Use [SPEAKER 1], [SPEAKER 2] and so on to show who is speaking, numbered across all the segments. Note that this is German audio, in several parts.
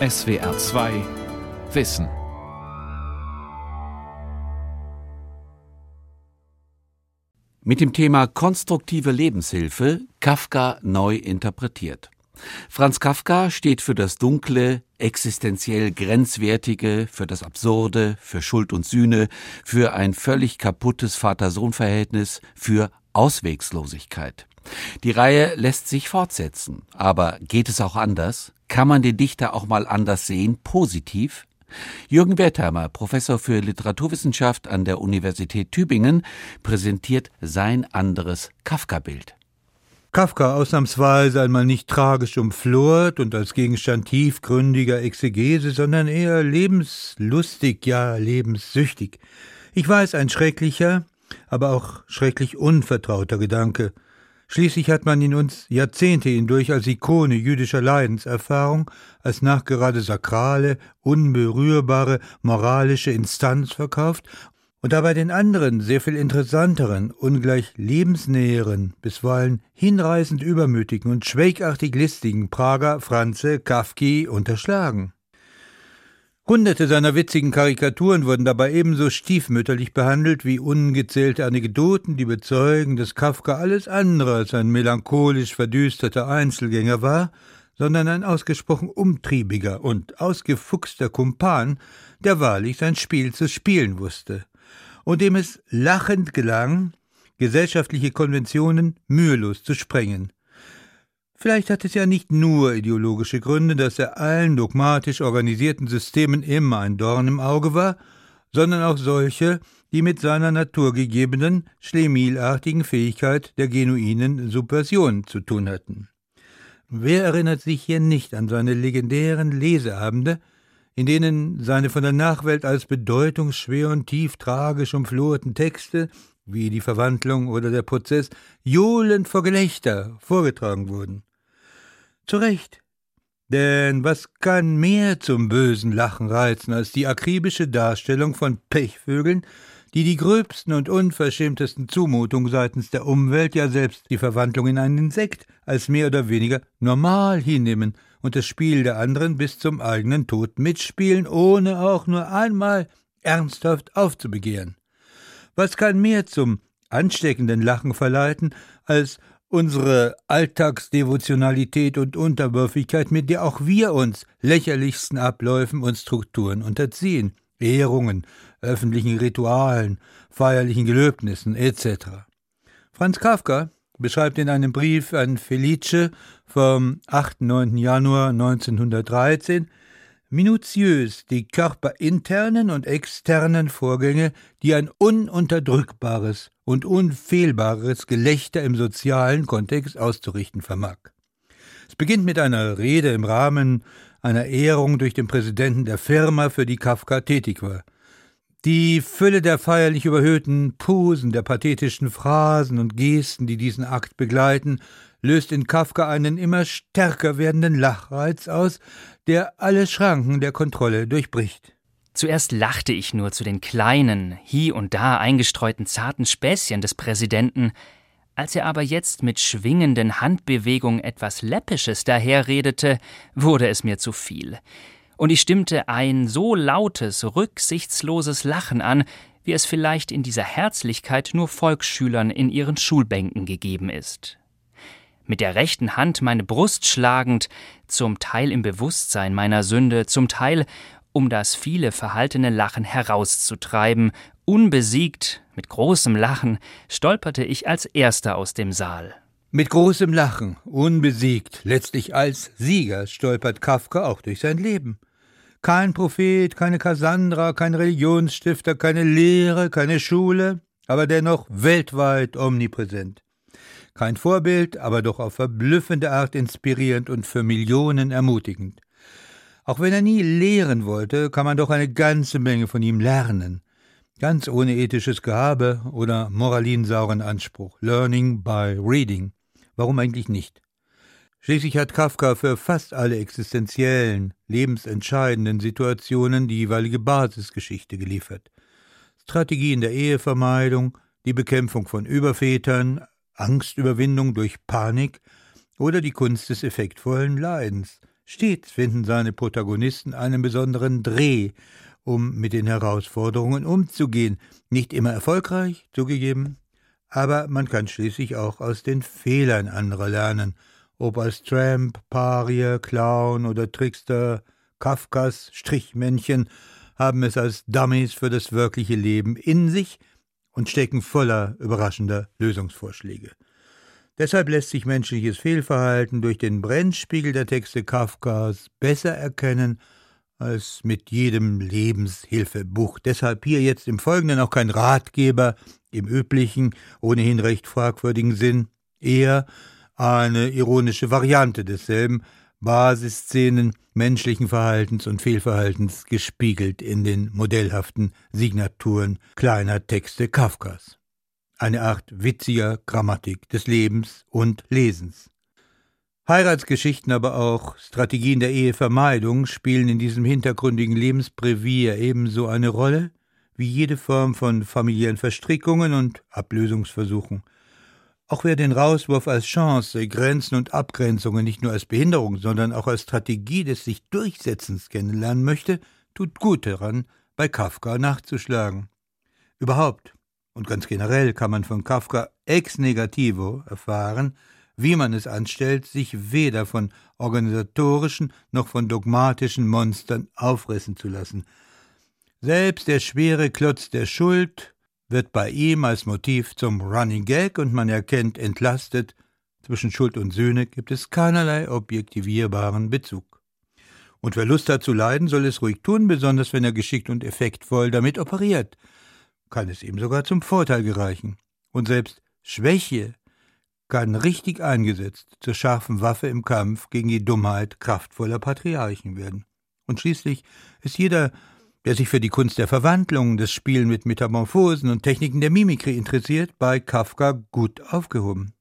[SPEAKER 1] SWR 2 Wissen. Mit dem Thema konstruktive Lebenshilfe Kafka neu interpretiert. Franz Kafka steht für das Dunkle, existenziell Grenzwertige, für das Absurde, für Schuld und Sühne, für ein völlig kaputtes Vater-Sohn-Verhältnis, für Auswegslosigkeit. Die Reihe lässt sich fortsetzen, aber geht es auch anders? Kann man den Dichter auch mal anders sehen, positiv? Jürgen Wertheimer, Professor für Literaturwissenschaft an der Universität Tübingen, präsentiert sein anderes Kafka-Bild.
[SPEAKER 2] Kafka ausnahmsweise einmal nicht tragisch umflort und als Gegenstand tiefgründiger Exegese, sondern eher lebenslustig, ja lebenssüchtig. Ich weiß, ein schrecklicher, aber auch schrecklich unvertrauter Gedanke. Schließlich hat man ihn uns Jahrzehnte hindurch als Ikone jüdischer Leidenserfahrung, als nachgerade sakrale, unberührbare moralische Instanz verkauft und dabei den anderen, sehr viel interessanteren, ungleich lebensnäheren, bisweilen hinreißend übermütigen und schwächartig listigen Prager Franze Kafki unterschlagen. Hunderte seiner witzigen Karikaturen wurden dabei ebenso stiefmütterlich behandelt wie ungezählte Anekdoten, die bezeugen, dass Kafka alles andere als ein melancholisch verdüsterter Einzelgänger war, sondern ein ausgesprochen umtriebiger und ausgefuchster Kumpan, der wahrlich sein Spiel zu spielen wusste und dem es lachend gelang, gesellschaftliche Konventionen mühelos zu sprengen. Vielleicht hat es ja nicht nur ideologische Gründe, dass er allen dogmatisch organisierten Systemen immer ein Dorn im Auge war, sondern auch solche, die mit seiner naturgegebenen, schlemilartigen Fähigkeit der genuinen Subversion zu tun hatten. Wer erinnert sich hier nicht an seine legendären Leseabende, in denen seine von der Nachwelt als bedeutungsschwer und tief tragisch umflorten Texte, wie die Verwandlung oder der Prozess, johlend vor Gelächter vorgetragen wurden. Zu Recht, denn was kann mehr zum bösen Lachen reizen als die akribische Darstellung von Pechvögeln, die die gröbsten und unverschämtesten Zumutungen seitens der Umwelt, ja selbst die Verwandlung in einen Insekt, als mehr oder weniger normal hinnehmen und das Spiel der anderen bis zum eigenen Tod mitspielen, ohne auch nur einmal ernsthaft aufzubegehren. Was kann mehr zum ansteckenden Lachen verleiten, als unsere Alltagsdevotionalität und Unterwürfigkeit, mit der auch wir uns lächerlichsten Abläufen und Strukturen unterziehen, Ehrungen, öffentlichen Ritualen, feierlichen Gelöbnissen etc. Franz Kafka beschreibt in einem Brief an Felice vom 8. 9. Januar 1913 minutiös die körperinternen und externen Vorgänge, die ein ununterdrückbares und unfehlbares Gelächter im sozialen Kontext auszurichten vermag. Es beginnt mit einer Rede im Rahmen einer Ehrung durch den Präsidenten der Firma, für die Kafka tätig war. Die Fülle der feierlich überhöhten Posen, der pathetischen Phrasen und Gesten, die diesen Akt begleiten, löst in Kafka einen immer stärker werdenden Lachreiz aus, der alle Schranken der Kontrolle durchbricht.
[SPEAKER 3] Zuerst lachte ich nur zu den kleinen, hier und da eingestreuten zarten Späßchen des Präsidenten, als er aber jetzt mit schwingenden Handbewegungen etwas Läppisches daherredete, wurde es mir zu viel und ich stimmte ein so lautes, rücksichtsloses Lachen an, wie es vielleicht in dieser Herzlichkeit nur Volksschülern in ihren Schulbänken gegeben ist. Mit der rechten Hand meine Brust schlagend, zum Teil im Bewusstsein meiner Sünde, zum Teil um das viele verhaltene Lachen herauszutreiben, unbesiegt, mit großem Lachen, stolperte ich als erster aus dem Saal.
[SPEAKER 2] Mit großem Lachen, unbesiegt, letztlich als Sieger stolpert Kafka auch durch sein Leben. Kein Prophet, keine Kassandra, kein Religionsstifter, keine Lehre, keine Schule, aber dennoch weltweit omnipräsent. Kein Vorbild, aber doch auf verblüffende Art inspirierend und für Millionen ermutigend. Auch wenn er nie lehren wollte, kann man doch eine ganze Menge von ihm lernen. Ganz ohne ethisches Gehabe oder moralinsauren Anspruch. Learning by reading. Warum eigentlich nicht? Schließlich hat Kafka für fast alle existenziellen, lebensentscheidenden Situationen die jeweilige Basisgeschichte geliefert. Strategien der Ehevermeidung, die Bekämpfung von Übervätern, Angstüberwindung durch Panik oder die Kunst des effektvollen Leidens, Stets finden seine Protagonisten einen besonderen Dreh, um mit den Herausforderungen umzugehen. Nicht immer erfolgreich, zugegeben, aber man kann schließlich auch aus den Fehlern anderer lernen, ob als Tramp, Parie, Clown oder Trickster, Kafkas Strichmännchen haben es als Dummies für das wirkliche Leben in sich und stecken voller überraschender Lösungsvorschläge. Deshalb lässt sich menschliches Fehlverhalten durch den Brennspiegel der Texte Kafkas besser erkennen als mit jedem Lebenshilfebuch. Deshalb hier jetzt im Folgenden auch kein Ratgeber im üblichen, ohnehin recht fragwürdigen Sinn, eher eine ironische Variante desselben, Basisszenen menschlichen Verhaltens und Fehlverhaltens gespiegelt in den modellhaften Signaturen kleiner Texte Kafkas. Eine Art witziger Grammatik des Lebens und Lesens. Heiratsgeschichten, aber auch Strategien der Ehevermeidung spielen in diesem hintergründigen Lebensbrevier ebenso eine Rolle wie jede Form von familiären Verstrickungen und Ablösungsversuchen. Auch wer den Rauswurf als Chance, Grenzen und Abgrenzungen nicht nur als Behinderung, sondern auch als Strategie des sich Durchsetzens kennenlernen möchte, tut gut daran, bei Kafka nachzuschlagen. Überhaupt und ganz generell kann man von Kafka ex negativo erfahren, wie man es anstellt, sich weder von organisatorischen noch von dogmatischen Monstern auffressen zu lassen. Selbst der schwere Klotz der Schuld wird bei ihm als Motiv zum Running Gag und man erkennt entlastet, zwischen Schuld und Sühne gibt es keinerlei objektivierbaren Bezug. Und wer Lust hat zu leiden, soll es ruhig tun, besonders wenn er geschickt und effektvoll damit operiert. Kann es ihm sogar zum Vorteil gereichen. Und selbst Schwäche kann richtig eingesetzt zur scharfen Waffe im Kampf gegen die Dummheit kraftvoller Patriarchen werden. Und schließlich ist jeder der sich für die Kunst der Verwandlung, das Spielen mit Metamorphosen und Techniken der Mimikry interessiert, bei Kafka gut aufgehoben.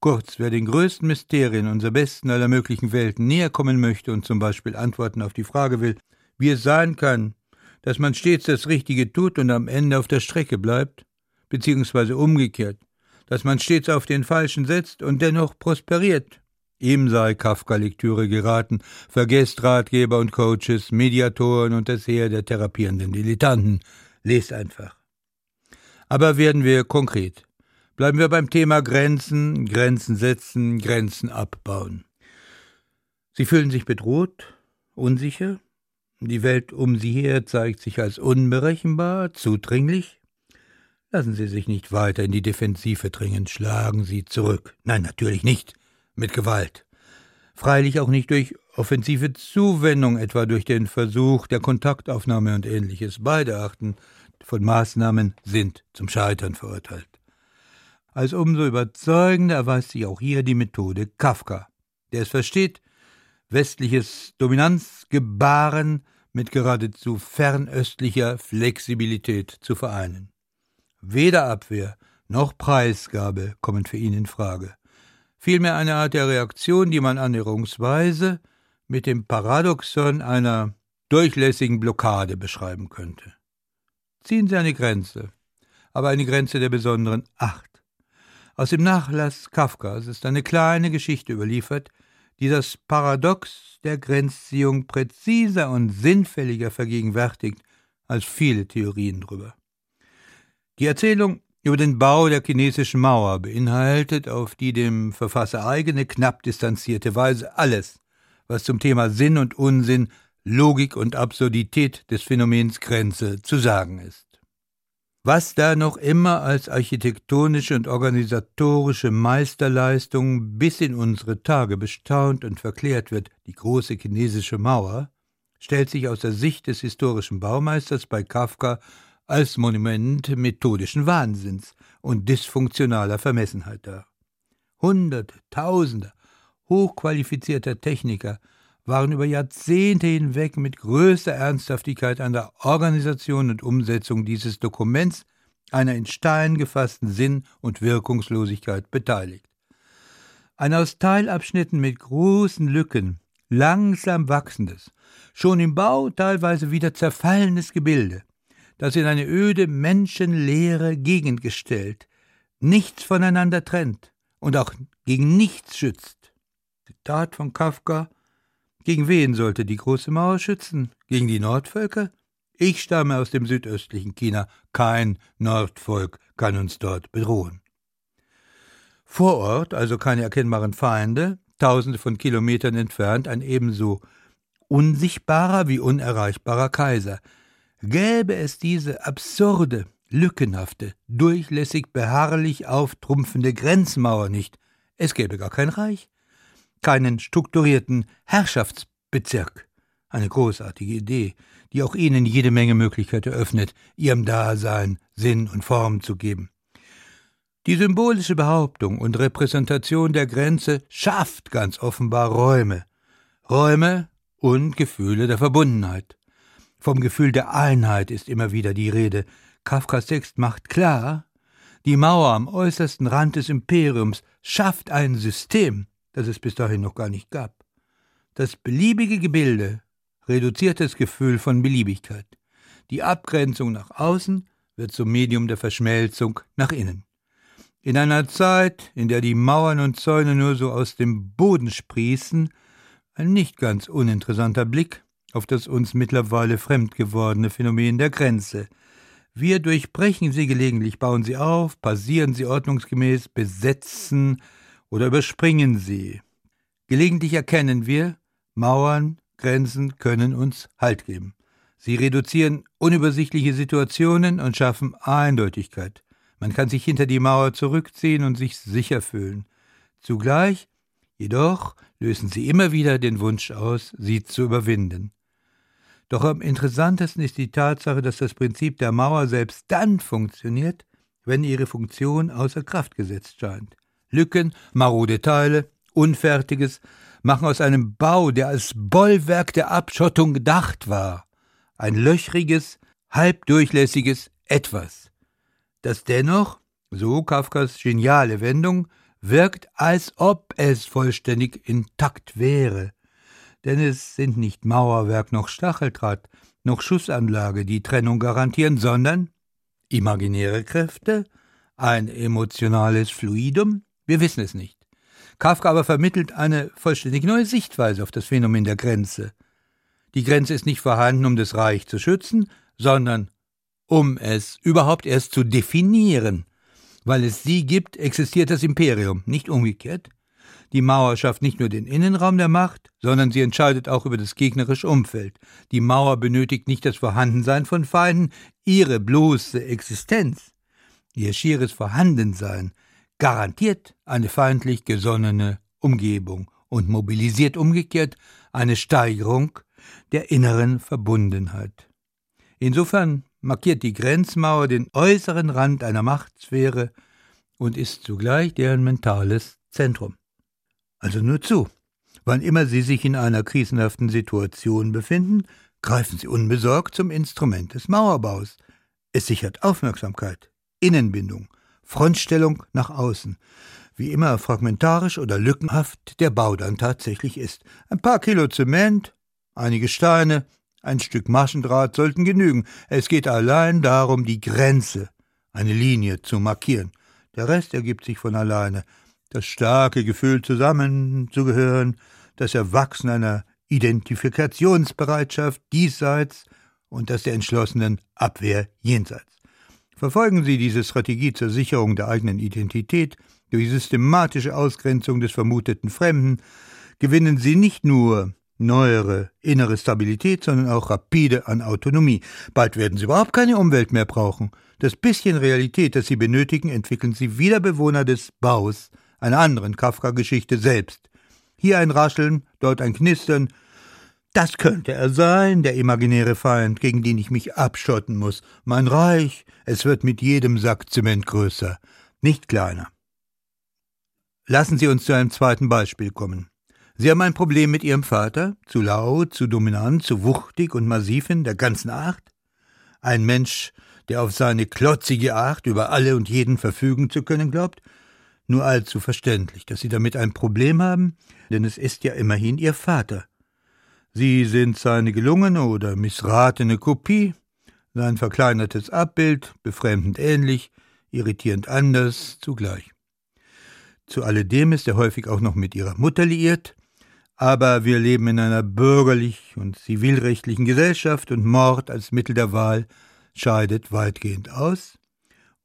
[SPEAKER 2] Kurz, wer den größten Mysterien unserer besten aller möglichen Welten näher kommen möchte und zum Beispiel Antworten auf die Frage will, wie es sein kann, dass man stets das Richtige tut und am Ende auf der Strecke bleibt, beziehungsweise umgekehrt, dass man stets auf den Falschen setzt und dennoch prosperiert, Ihm sei Kafka-Lektüre geraten, vergesst Ratgeber und Coaches, Mediatoren und das Heer der therapierenden Dilettanten. Lest einfach. Aber werden wir konkret. Bleiben wir beim Thema Grenzen, Grenzen setzen, Grenzen abbauen. Sie fühlen sich bedroht, unsicher. Die Welt um Sie her zeigt sich als unberechenbar, zudringlich. Lassen Sie sich nicht weiter in die Defensive dringen, schlagen Sie zurück. Nein, natürlich nicht mit Gewalt. Freilich auch nicht durch offensive Zuwendung, etwa durch den Versuch der Kontaktaufnahme und ähnliches. Beide Arten von Maßnahmen sind zum Scheitern verurteilt. Als umso überzeugender erweist sich auch hier die Methode Kafka, der es versteht, westliches Dominanzgebaren mit geradezu fernöstlicher Flexibilität zu vereinen. Weder Abwehr noch Preisgabe kommen für ihn in Frage vielmehr eine Art der Reaktion, die man annäherungsweise mit dem Paradoxon einer durchlässigen Blockade beschreiben könnte. Ziehen Sie eine Grenze, aber eine Grenze der besonderen Acht. Aus dem Nachlass Kafkas ist eine kleine Geschichte überliefert, die das Paradox der Grenzziehung präziser und sinnfälliger vergegenwärtigt als viele Theorien darüber. Die Erzählung über den Bau der chinesischen Mauer beinhaltet auf die dem Verfasser eigene, knapp distanzierte Weise alles, was zum Thema Sinn und Unsinn, Logik und Absurdität des Phänomens Grenze zu sagen ist. Was da noch immer als architektonische und organisatorische Meisterleistung bis in unsere Tage bestaunt und verklärt wird, die große chinesische Mauer, stellt sich aus der Sicht des historischen Baumeisters bei Kafka als Monument methodischen Wahnsinns und dysfunktionaler Vermessenheit dar. Hunderte, Tausende hochqualifizierter Techniker waren über Jahrzehnte hinweg mit größter Ernsthaftigkeit an der Organisation und Umsetzung dieses Dokuments einer in Stein gefassten Sinn- und Wirkungslosigkeit beteiligt. Ein aus Teilabschnitten mit großen Lücken langsam wachsendes, schon im Bau teilweise wieder zerfallenes Gebilde, das in eine öde, menschenleere Gegend gestellt, nichts voneinander trennt und auch gegen nichts schützt. Zitat von Kafka Gegen wen sollte die große Mauer schützen? Gegen die Nordvölker? Ich stamme aus dem südöstlichen China. Kein Nordvolk kann uns dort bedrohen. Vor Ort, also keine erkennbaren Feinde, tausende von Kilometern entfernt, ein ebenso unsichtbarer wie unerreichbarer Kaiser. Gäbe es diese absurde, lückenhafte, durchlässig beharrlich auftrumpfende Grenzmauer nicht, es gäbe gar kein Reich, keinen strukturierten Herrschaftsbezirk. Eine großartige Idee, die auch Ihnen jede Menge Möglichkeit eröffnet, Ihrem Dasein Sinn und Form zu geben. Die symbolische Behauptung und Repräsentation der Grenze schafft ganz offenbar Räume. Räume und Gefühle der Verbundenheit. Vom Gefühl der Einheit ist immer wieder die Rede. Kafkas Text macht klar, die Mauer am äußersten Rand des Imperiums schafft ein System, das es bis dahin noch gar nicht gab. Das beliebige Gebilde reduziert das Gefühl von Beliebigkeit. Die Abgrenzung nach außen wird zum Medium der Verschmelzung nach innen. In einer Zeit, in der die Mauern und Zäune nur so aus dem Boden sprießen, ein nicht ganz uninteressanter Blick auf das uns mittlerweile fremd gewordene Phänomen der Grenze. Wir durchbrechen sie gelegentlich, bauen sie auf, passieren sie ordnungsgemäß, besetzen oder überspringen sie. Gelegentlich erkennen wir, Mauern, Grenzen können uns Halt geben. Sie reduzieren unübersichtliche Situationen und schaffen Eindeutigkeit. Man kann sich hinter die Mauer zurückziehen und sich sicher fühlen. Zugleich, jedoch, lösen sie immer wieder den Wunsch aus, sie zu überwinden. Doch am interessantesten ist die Tatsache, dass das Prinzip der Mauer selbst dann funktioniert, wenn ihre Funktion außer Kraft gesetzt scheint. Lücken, marode Teile, Unfertiges machen aus einem Bau, der als Bollwerk der Abschottung gedacht war, ein löchriges, halbdurchlässiges Etwas das dennoch, so Kafkas geniale Wendung, wirkt, als ob es vollständig intakt wäre. Denn es sind nicht Mauerwerk noch Stacheldraht, noch Schussanlage, die Trennung garantieren, sondern imaginäre Kräfte, ein emotionales Fluidum, wir wissen es nicht. Kafka aber vermittelt eine vollständig neue Sichtweise auf das Phänomen der Grenze. Die Grenze ist nicht vorhanden, um das Reich zu schützen, sondern um es überhaupt erst zu definieren. Weil es sie gibt, existiert das Imperium, nicht umgekehrt. Die Mauer schafft nicht nur den Innenraum der Macht, sondern sie entscheidet auch über das gegnerische Umfeld. Die Mauer benötigt nicht das Vorhandensein von Feinden, ihre bloße Existenz, ihr schieres Vorhandensein garantiert eine feindlich gesonnene Umgebung und mobilisiert umgekehrt eine Steigerung der inneren Verbundenheit. Insofern markiert die Grenzmauer den äußeren Rand einer Machtsphäre und ist zugleich deren mentales Zentrum. Also nur zu. Wann immer Sie sich in einer krisenhaften Situation befinden, greifen Sie unbesorgt zum Instrument des Mauerbaus. Es sichert Aufmerksamkeit, Innenbindung, Frontstellung nach außen. Wie immer fragmentarisch oder lückenhaft der Bau dann tatsächlich ist. Ein paar Kilo Zement, einige Steine, ein Stück Maschendraht sollten genügen. Es geht allein darum, die Grenze, eine Linie zu markieren. Der Rest ergibt sich von alleine. Das starke Gefühl, zusammenzugehören, das Erwachsen einer Identifikationsbereitschaft diesseits und das der entschlossenen Abwehr jenseits. Verfolgen Sie diese Strategie zur Sicherung der eigenen Identität durch systematische Ausgrenzung des vermuteten Fremden, gewinnen Sie nicht nur neuere innere Stabilität, sondern auch rapide an Autonomie. Bald werden sie überhaupt keine Umwelt mehr brauchen. Das bisschen Realität, das sie benötigen, entwickeln sie wie der Bewohner des Baus, einer anderen Kafka-Geschichte selbst. Hier ein Rascheln, dort ein Knistern. Das könnte er sein, der imaginäre Feind, gegen den ich mich abschotten muss. Mein Reich, es wird mit jedem Sack Zement größer, nicht kleiner. Lassen Sie uns zu einem zweiten Beispiel kommen. Sie haben ein Problem mit Ihrem Vater? Zu laut, zu dominant, zu wuchtig und massiv in der ganzen Art? Ein Mensch, der auf seine klotzige Art über alle und jeden verfügen zu können glaubt? Nur allzu verständlich, dass Sie damit ein Problem haben, denn es ist ja immerhin Ihr Vater. Sie sind seine gelungene oder missratene Kopie, sein verkleinertes Abbild, befremdend ähnlich, irritierend anders zugleich. Zu alledem ist er häufig auch noch mit ihrer Mutter liiert, aber wir leben in einer bürgerlich und zivilrechtlichen Gesellschaft und Mord als Mittel der Wahl scheidet weitgehend aus,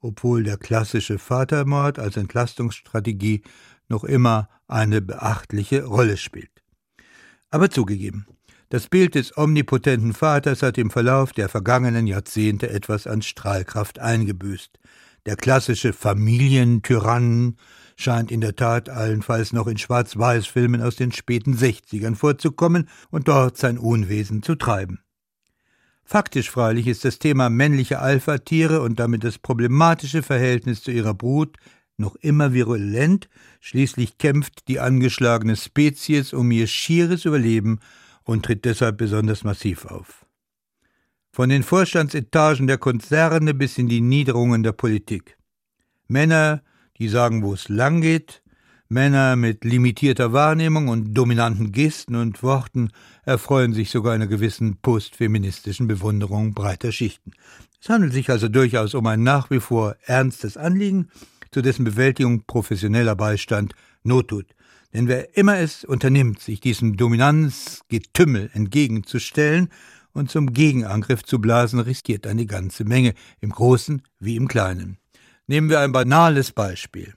[SPEAKER 2] obwohl der klassische Vatermord als Entlastungsstrategie noch immer eine beachtliche Rolle spielt. Aber zugegeben, das Bild des omnipotenten Vaters hat im Verlauf der vergangenen Jahrzehnte etwas an Strahlkraft eingebüßt. Der klassische Familientyrannen scheint in der Tat allenfalls noch in Schwarz-Weiß-Filmen aus den späten 60ern vorzukommen und dort sein Unwesen zu treiben. Faktisch freilich ist das Thema männliche Alpha-Tiere und damit das problematische Verhältnis zu ihrer Brut noch immer virulent, schließlich kämpft die angeschlagene Spezies um ihr schieres Überleben und tritt deshalb besonders massiv auf. Von den Vorstandsetagen der Konzerne bis in die Niederungen der Politik. Männer, die sagen, wo es lang geht, Männer mit limitierter Wahrnehmung und dominanten Gesten und Worten erfreuen sich sogar einer gewissen postfeministischen Bewunderung breiter Schichten. Es handelt sich also durchaus um ein nach wie vor ernstes Anliegen, zu dessen Bewältigung professioneller Beistand Not tut. Denn wer immer es unternimmt, sich diesem Dominanzgetümmel entgegenzustellen und zum Gegenangriff zu blasen, riskiert eine ganze Menge, im Großen wie im Kleinen. Nehmen wir ein banales Beispiel.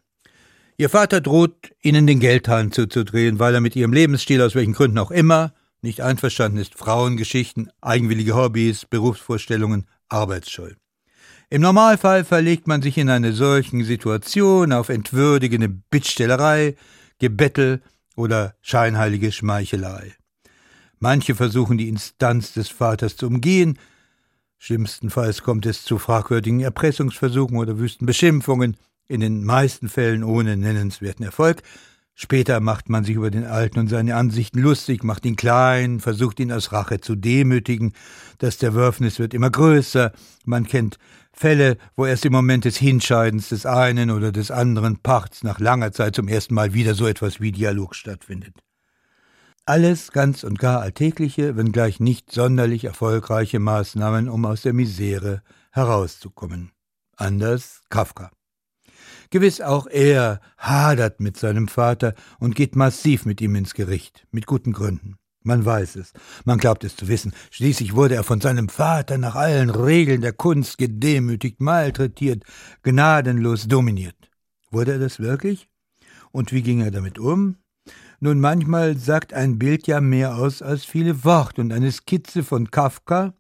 [SPEAKER 2] Ihr Vater droht, Ihnen den Geldhahn zuzudrehen, weil er mit Ihrem Lebensstil aus welchen Gründen auch immer nicht einverstanden ist. Frauengeschichten, eigenwillige Hobbys, Berufsvorstellungen, Arbeitsscheu. Im Normalfall verlegt man sich in einer solchen Situation auf entwürdigende Bittstellerei, Gebettel oder scheinheilige Schmeichelei. Manche versuchen die Instanz des Vaters zu umgehen, schlimmstenfalls kommt es zu fragwürdigen Erpressungsversuchen oder wüsten Beschimpfungen, in den meisten Fällen ohne nennenswerten Erfolg, Später macht man sich über den Alten und seine Ansichten lustig, macht ihn klein, versucht ihn aus Rache zu demütigen. Das Zerwürfnis wird immer größer. Man kennt Fälle, wo erst im Moment des Hinscheidens des einen oder des anderen Parts nach langer Zeit zum ersten Mal wieder so etwas wie Dialog stattfindet. Alles ganz und gar alltägliche, wenngleich nicht sonderlich erfolgreiche Maßnahmen, um aus der Misere herauszukommen. Anders Kafka. Gewiss auch er hadert mit seinem Vater und geht massiv mit ihm ins Gericht, mit guten Gründen. Man weiß es, man glaubt es zu wissen. Schließlich wurde er von seinem Vater nach allen Regeln der Kunst gedemütigt, malträtiert, gnadenlos dominiert. Wurde er das wirklich? Und wie ging er damit um? Nun, manchmal sagt ein Bild ja mehr aus als viele Worte, und eine Skizze von Kafka,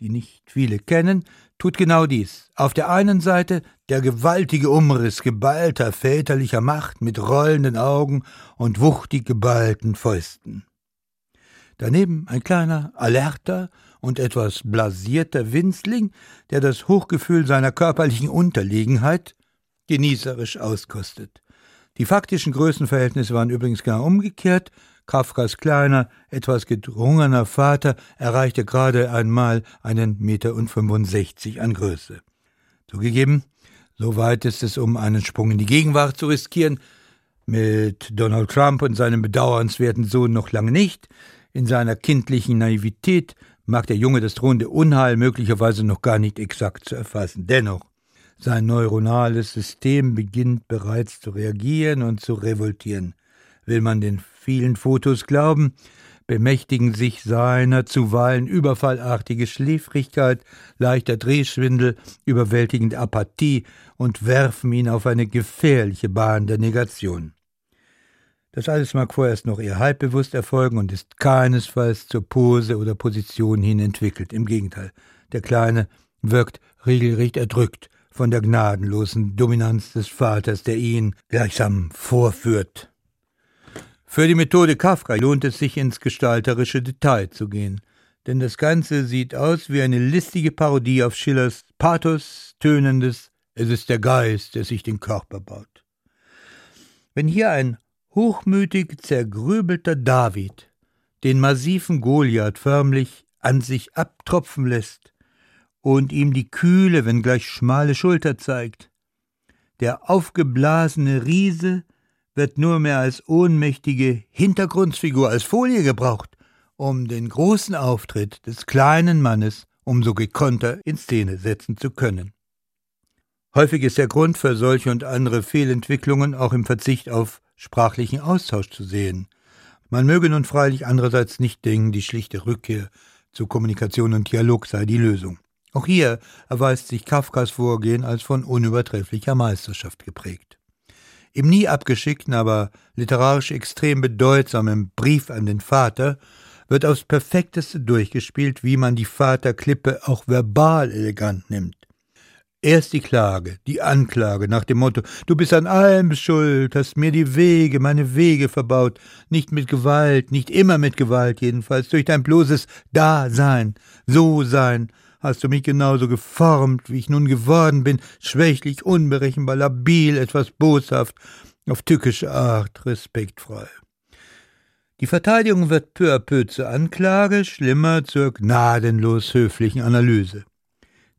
[SPEAKER 2] die nicht viele kennen, tut genau dies. Auf der einen Seite der gewaltige Umriss geballter väterlicher Macht mit rollenden Augen und wuchtig geballten Fäusten. Daneben ein kleiner, alerter und etwas blasierter Winzling, der das Hochgefühl seiner körperlichen Unterlegenheit genießerisch auskostet. Die faktischen Größenverhältnisse waren übrigens genau umgekehrt. Kafkas kleiner, etwas gedrungener Vater erreichte gerade einmal einen Meter und 65 an Größe. Zugegeben, so weit ist es, um einen Sprung in die Gegenwart zu riskieren, mit Donald Trump und seinem bedauernswerten Sohn noch lange nicht. In seiner kindlichen Naivität mag der Junge das drohende Unheil möglicherweise noch gar nicht exakt zu erfassen. Dennoch, sein neuronales System beginnt bereits zu reagieren und zu revoltieren. Will man den vielen Fotos glauben, bemächtigen sich seiner zuweilen überfallartige Schläfrigkeit, leichter Drehschwindel, überwältigende Apathie und werfen ihn auf eine gefährliche Bahn der Negation. Das alles mag vorerst noch eher halbbewusst erfolgen und ist keinesfalls zur Pose oder Position hin entwickelt. Im Gegenteil, der Kleine wirkt regelrecht erdrückt von der gnadenlosen Dominanz des Vaters, der ihn gleichsam vorführt. Für die Methode Kafka lohnt es sich ins gestalterische Detail zu gehen, denn das Ganze sieht aus wie eine listige Parodie auf Schillers Pathos, tönendes Es ist der Geist, der sich den Körper baut. Wenn hier ein hochmütig zergrübelter David den massiven Goliath förmlich an sich abtropfen lässt und ihm die kühle, wenngleich schmale Schulter zeigt, der aufgeblasene Riese wird nur mehr als ohnmächtige Hintergrundfigur, als Folie gebraucht, um den großen Auftritt des kleinen Mannes umso gekonter in Szene setzen zu können. Häufig ist der Grund für solche und andere Fehlentwicklungen auch im Verzicht auf sprachlichen Austausch zu sehen. Man möge nun freilich andererseits nicht denken, die schlichte Rückkehr zu Kommunikation und Dialog sei die Lösung. Auch hier erweist sich Kafkas Vorgehen als von unübertrefflicher Meisterschaft geprägt. Im nie abgeschickten, aber literarisch extrem bedeutsamen Brief an den Vater wird aufs perfekteste durchgespielt, wie man die Vaterklippe auch verbal elegant nimmt. Erst die Klage, die Anklage nach dem Motto, du bist an allem schuld, hast mir die Wege, meine Wege verbaut, nicht mit Gewalt, nicht immer mit Gewalt jedenfalls, durch dein bloßes Dasein, So-Sein, hast du mich genauso geformt, wie ich nun geworden bin, schwächlich, unberechenbar, labil, etwas boshaft, auf tückische Art, respektfrei. Die Verteidigung wird peu à peu zur Anklage, schlimmer zur gnadenlos höflichen Analyse.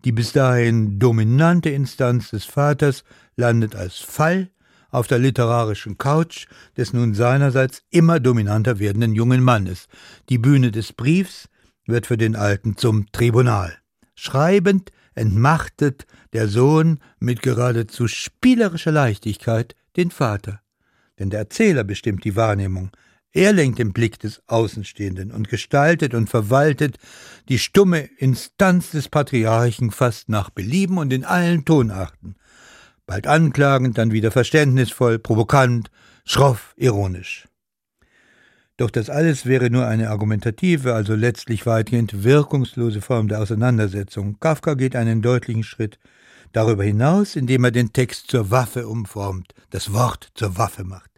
[SPEAKER 2] Die bis dahin dominante Instanz des Vaters landet als Fall auf der literarischen Couch des nun seinerseits immer dominanter werdenden jungen Mannes. Die Bühne des Briefs wird für den Alten zum Tribunal. Schreibend entmachtet der Sohn mit geradezu spielerischer Leichtigkeit den Vater. Denn der Erzähler bestimmt die Wahrnehmung, er lenkt den Blick des Außenstehenden und gestaltet und verwaltet die stumme Instanz des Patriarchen fast nach Belieben und in allen Tonarten. Bald anklagend, dann wieder verständnisvoll, provokant, schroff, ironisch. Doch das alles wäre nur eine argumentative, also letztlich weitgehend wirkungslose Form der Auseinandersetzung. Kafka geht einen deutlichen Schritt darüber hinaus, indem er den Text zur Waffe umformt, das Wort zur Waffe macht.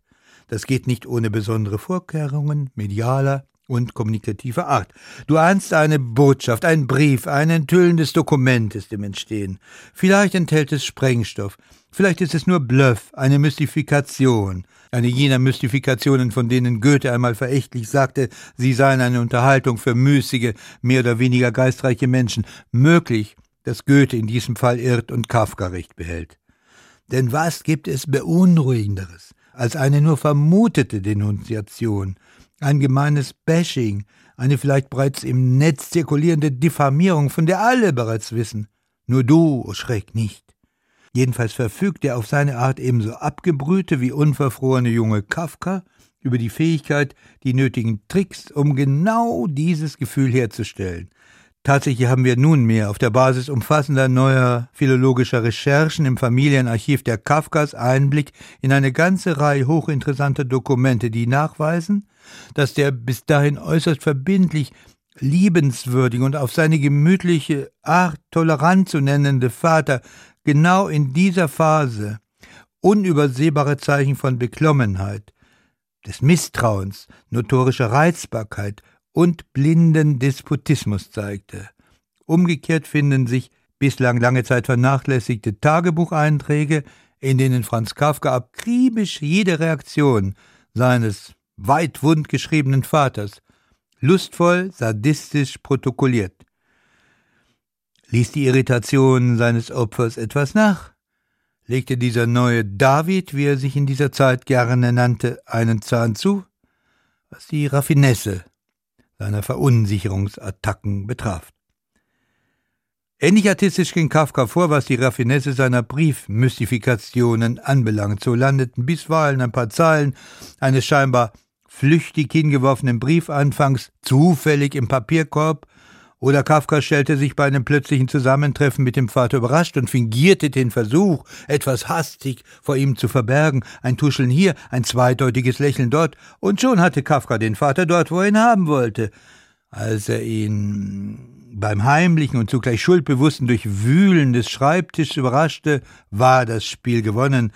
[SPEAKER 2] Das geht nicht ohne besondere Vorkehrungen medialer und kommunikativer Art. Du ahnst eine Botschaft, ein Brief, ein enthüllendes Dokument ist im Entstehen. Vielleicht enthält es Sprengstoff, vielleicht ist es nur Bluff, eine Mystifikation, eine jener Mystifikationen, von denen Goethe einmal verächtlich sagte, sie seien eine Unterhaltung für müßige, mehr oder weniger geistreiche Menschen. Möglich, dass Goethe in diesem Fall irrt und Kafka recht behält. Denn was gibt es Beunruhigenderes? als eine nur vermutete Denunziation, ein gemeines Bashing, eine vielleicht bereits im Netz zirkulierende Diffamierung, von der alle bereits wissen. Nur du, oh Schreck, nicht. Jedenfalls verfügt er auf seine Art ebenso abgebrühte wie unverfrorene junge Kafka über die Fähigkeit, die nötigen Tricks, um genau dieses Gefühl herzustellen, Tatsächlich haben wir nunmehr auf der Basis umfassender neuer philologischer Recherchen im Familienarchiv der Kafkas Einblick in eine ganze Reihe hochinteressanter Dokumente, die nachweisen, dass der bis dahin äußerst verbindlich, liebenswürdige und auf seine gemütliche Art tolerant zu nennende Vater genau in dieser Phase unübersehbare Zeichen von Beklommenheit, des Misstrauens, notorischer Reizbarkeit und blinden Despotismus zeigte. Umgekehrt finden sich bislang lange Zeit vernachlässigte Tagebucheinträge, in denen Franz Kafka akribisch jede Reaktion seines weit wund geschriebenen Vaters lustvoll, sadistisch protokolliert. Ließ die Irritation seines Opfers etwas nach? Legte dieser neue David, wie er sich in dieser Zeit gerne nannte, einen Zahn zu? Was die Raffinesse seiner Verunsicherungsattacken betraf. Ähnlich artistisch ging Kafka vor, was die Raffinesse seiner Briefmystifikationen anbelangt. So landeten bisweilen ein paar Zeilen eines scheinbar flüchtig hingeworfenen Briefanfangs zufällig im Papierkorb oder Kafka stellte sich bei einem plötzlichen Zusammentreffen mit dem Vater überrascht und fingierte den Versuch, etwas hastig vor ihm zu verbergen, ein Tuscheln hier, ein zweideutiges Lächeln dort, und schon hatte Kafka den Vater dort, wo er ihn haben wollte. Als er ihn beim heimlichen und zugleich schuldbewussten Durchwühlen des Schreibtisches überraschte, war das Spiel gewonnen,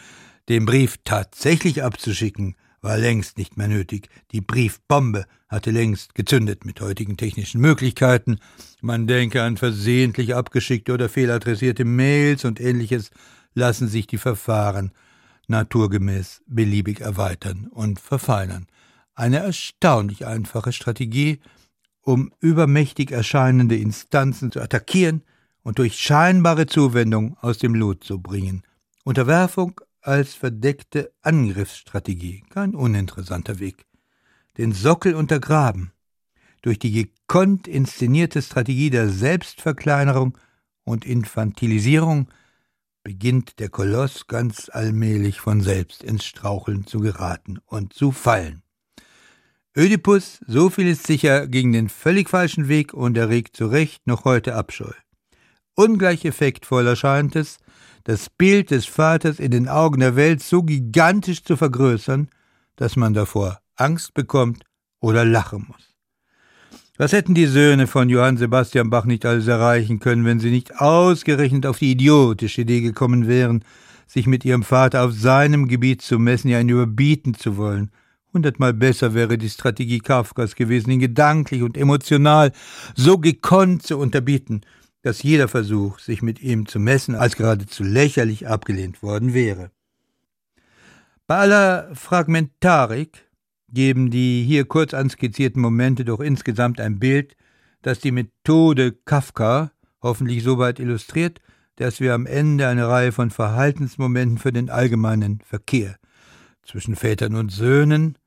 [SPEAKER 2] den Brief tatsächlich abzuschicken, war längst nicht mehr nötig. Die Briefbombe hatte längst gezündet mit heutigen technischen Möglichkeiten. Man denke an versehentlich abgeschickte oder fehladressierte Mails und ähnliches lassen sich die Verfahren naturgemäß beliebig erweitern und verfeinern. Eine erstaunlich einfache Strategie, um übermächtig erscheinende Instanzen zu attackieren und durch scheinbare Zuwendung aus dem Lot zu bringen. Unterwerfung als verdeckte Angriffsstrategie. Kein uninteressanter Weg. Den Sockel untergraben. Durch die gekonnt inszenierte Strategie der Selbstverkleinerung und Infantilisierung beginnt der Koloss ganz allmählich von selbst ins Straucheln zu geraten und zu fallen. Ödipus, so viel ist sicher, ging den völlig falschen Weg und erregt zu Recht noch heute Abscheu. Ungleich effektvoll erscheint es, das Bild des Vaters in den Augen der Welt so gigantisch zu vergrößern, dass man davor Angst bekommt oder lachen muss. Was hätten die Söhne von Johann Sebastian Bach nicht alles erreichen können, wenn sie nicht ausgerechnet auf die idiotische Idee gekommen wären, sich mit ihrem Vater auf seinem Gebiet zu messen, ja ihn überbieten zu wollen. Hundertmal besser wäre die Strategie Kafkas gewesen, ihn gedanklich und emotional so gekonnt zu unterbieten, dass jeder Versuch, sich mit ihm zu messen, als geradezu lächerlich abgelehnt worden wäre. Bei aller Fragmentarik geben die hier kurz anskizzierten Momente doch insgesamt ein Bild, das die Methode Kafka hoffentlich so weit illustriert, dass wir am Ende eine Reihe von Verhaltensmomenten für den allgemeinen Verkehr zwischen Vätern und Söhnen,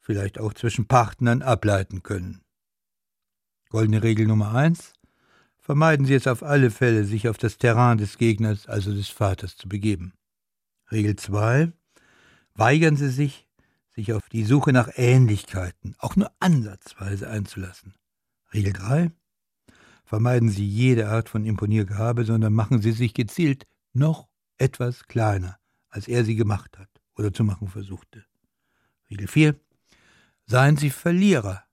[SPEAKER 2] vielleicht auch zwischen Partnern ableiten können. Goldene Regel Nummer eins Vermeiden Sie es auf alle Fälle, sich auf das Terrain des Gegners, also des Vaters, zu begeben. Regel zwei Weigern Sie sich, sich auf die Suche nach Ähnlichkeiten, auch nur ansatzweise einzulassen. Regel 3. Vermeiden Sie jede Art von Imponiergabe, sondern machen Sie sich gezielt noch etwas kleiner, als er sie gemacht hat oder zu machen versuchte. Regel 4. Seien Sie Verlierer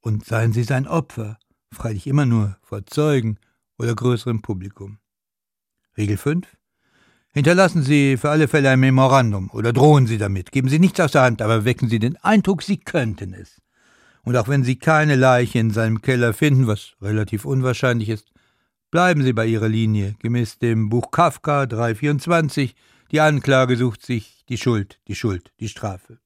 [SPEAKER 2] und seien Sie sein Opfer, freilich immer nur vor Zeugen oder größerem Publikum. Regel 5. Hinterlassen Sie für alle Fälle ein Memorandum oder drohen Sie damit. Geben Sie nichts aus der Hand, aber wecken Sie den Eindruck, Sie könnten es. Und auch wenn Sie keine Leiche in seinem Keller finden, was relativ unwahrscheinlich ist, bleiben Sie bei Ihrer Linie, gemäß dem Buch Kafka 324. Die Anklage sucht sich die Schuld, die Schuld, die Strafe.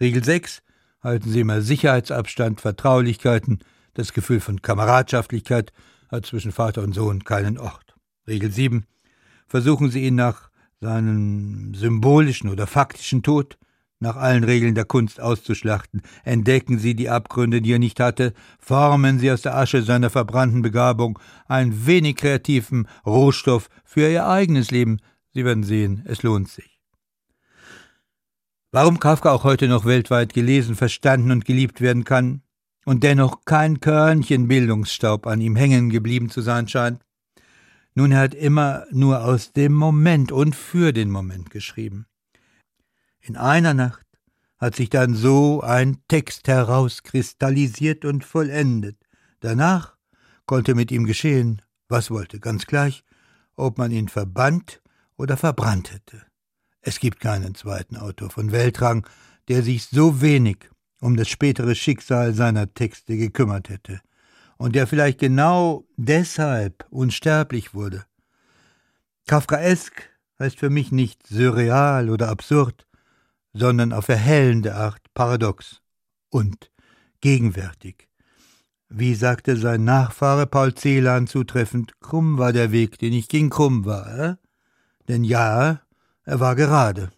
[SPEAKER 2] Regel 6. Halten Sie immer Sicherheitsabstand, Vertraulichkeiten. Das Gefühl von Kameradschaftlichkeit hat zwischen Vater und Sohn keinen Ort. Regel 7 versuchen sie ihn nach seinem symbolischen oder faktischen Tod nach allen Regeln der Kunst auszuschlachten, entdecken sie die Abgründe, die er nicht hatte, formen sie aus der Asche seiner verbrannten Begabung ein wenig kreativen Rohstoff für ihr eigenes Leben. Sie werden sehen, es lohnt sich. Warum Kafka auch heute noch weltweit gelesen, verstanden und geliebt werden kann und dennoch kein Körnchen Bildungsstaub an ihm hängen geblieben zu sein scheint, nun, er hat immer nur aus dem Moment und für den Moment geschrieben. In einer Nacht hat sich dann so ein Text herauskristallisiert und vollendet. Danach konnte mit ihm geschehen, was wollte, ganz gleich, ob man ihn verbannt oder verbrannt hätte. Es gibt keinen zweiten Autor von Weltrang, der sich so wenig um das spätere Schicksal seiner Texte gekümmert hätte und der vielleicht genau deshalb unsterblich wurde. Kafkaesk heißt für mich nicht surreal oder absurd, sondern auf erhellende Art paradox und gegenwärtig. Wie sagte sein Nachfahre Paul Celan zutreffend, krumm war der Weg, den ich ging, krumm war, äh? denn ja, er war gerade.